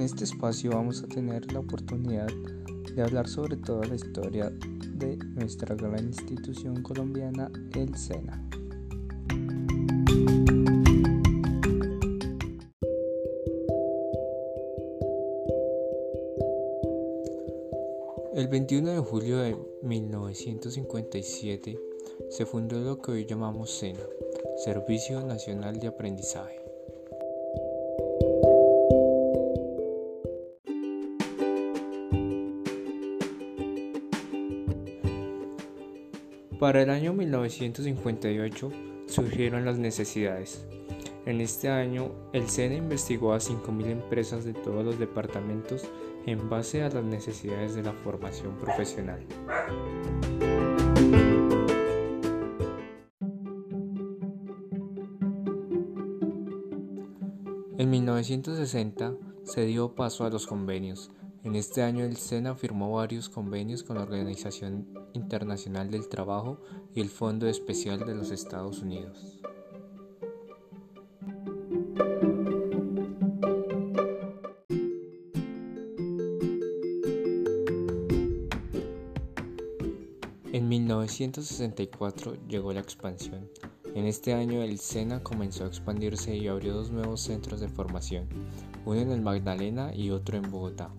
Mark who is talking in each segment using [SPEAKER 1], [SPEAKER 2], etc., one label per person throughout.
[SPEAKER 1] En este espacio vamos a tener la oportunidad de hablar sobre toda la historia de nuestra gran institución colombiana, el SENA. El 21 de julio de 1957 se fundó lo que hoy llamamos SENA, Servicio Nacional de Aprendizaje. Para el año 1958 surgieron las necesidades. En este año, el SENA investigó a 5.000 empresas de todos los departamentos en base a las necesidades de la formación profesional. En 1960 se dio paso a los convenios, en este año el SENA firmó varios convenios con la Organización Internacional del Trabajo y el Fondo Especial de los Estados Unidos. En 1964 llegó la expansión. En este año el SENA comenzó a expandirse y abrió dos nuevos centros de formación, uno en el Magdalena y otro en Bogotá.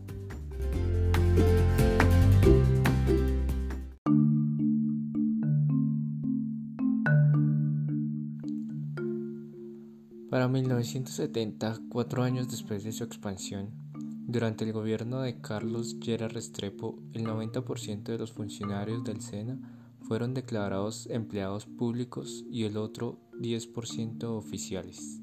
[SPEAKER 1] Para 1970, cuatro años después de su expansión, durante el gobierno de Carlos Llera Restrepo, el 90% de los funcionarios del SENA fueron declarados empleados públicos y el otro 10% oficiales.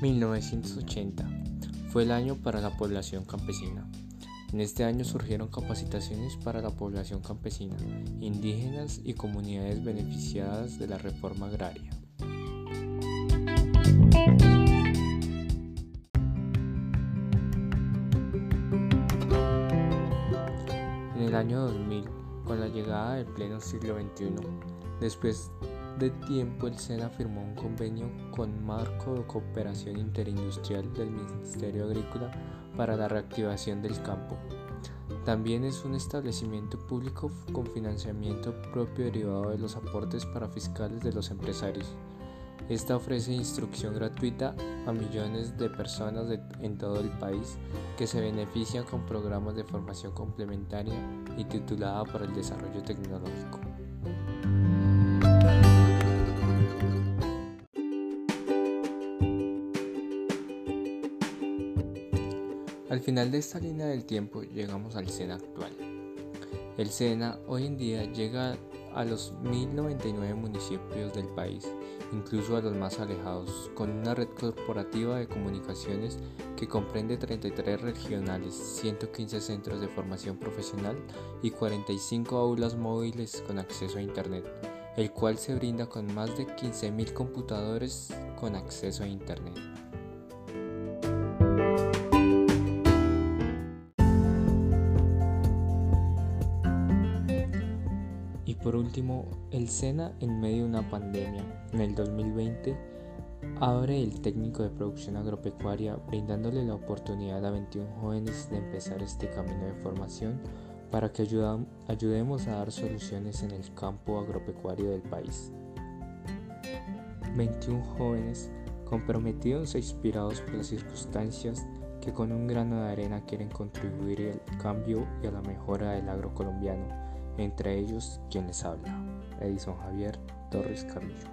[SPEAKER 1] ...1980... fue el año para la población campesina. En este año surgieron capacitaciones para la población campesina, indígenas y comunidades beneficiadas de la reforma agraria. En el año 2000, con la llegada del pleno siglo XXI, después de tiempo el SENA firmó un convenio con Marco de Cooperación Interindustrial del Ministerio Agrícola para la reactivación del campo. También es un establecimiento público con financiamiento propio derivado de los aportes para fiscales de los empresarios. Esta ofrece instrucción gratuita a millones de personas en todo el país que se benefician con programas de formación complementaria y titulada para el desarrollo tecnológico. Al final de esta línea del tiempo llegamos al SENA actual. El SENA hoy en día llega a los 1099 municipios del país, incluso a los más alejados, con una red corporativa de comunicaciones que comprende 33 regionales, 115 centros de formación profesional y 45 aulas móviles con acceso a Internet, el cual se brinda con más de 15.000 computadores con acceso a Internet. Por último, el SENA en medio de una pandemia. En el 2020 abre el técnico de producción agropecuaria brindándole la oportunidad a 21 jóvenes de empezar este camino de formación para que ayudemos a dar soluciones en el campo agropecuario del país. 21 jóvenes comprometidos e inspirados por las circunstancias que con un grano de arena quieren contribuir al cambio y a la mejora del agro colombiano entre ellos quien les habla, Edison Javier Torres Carrillo.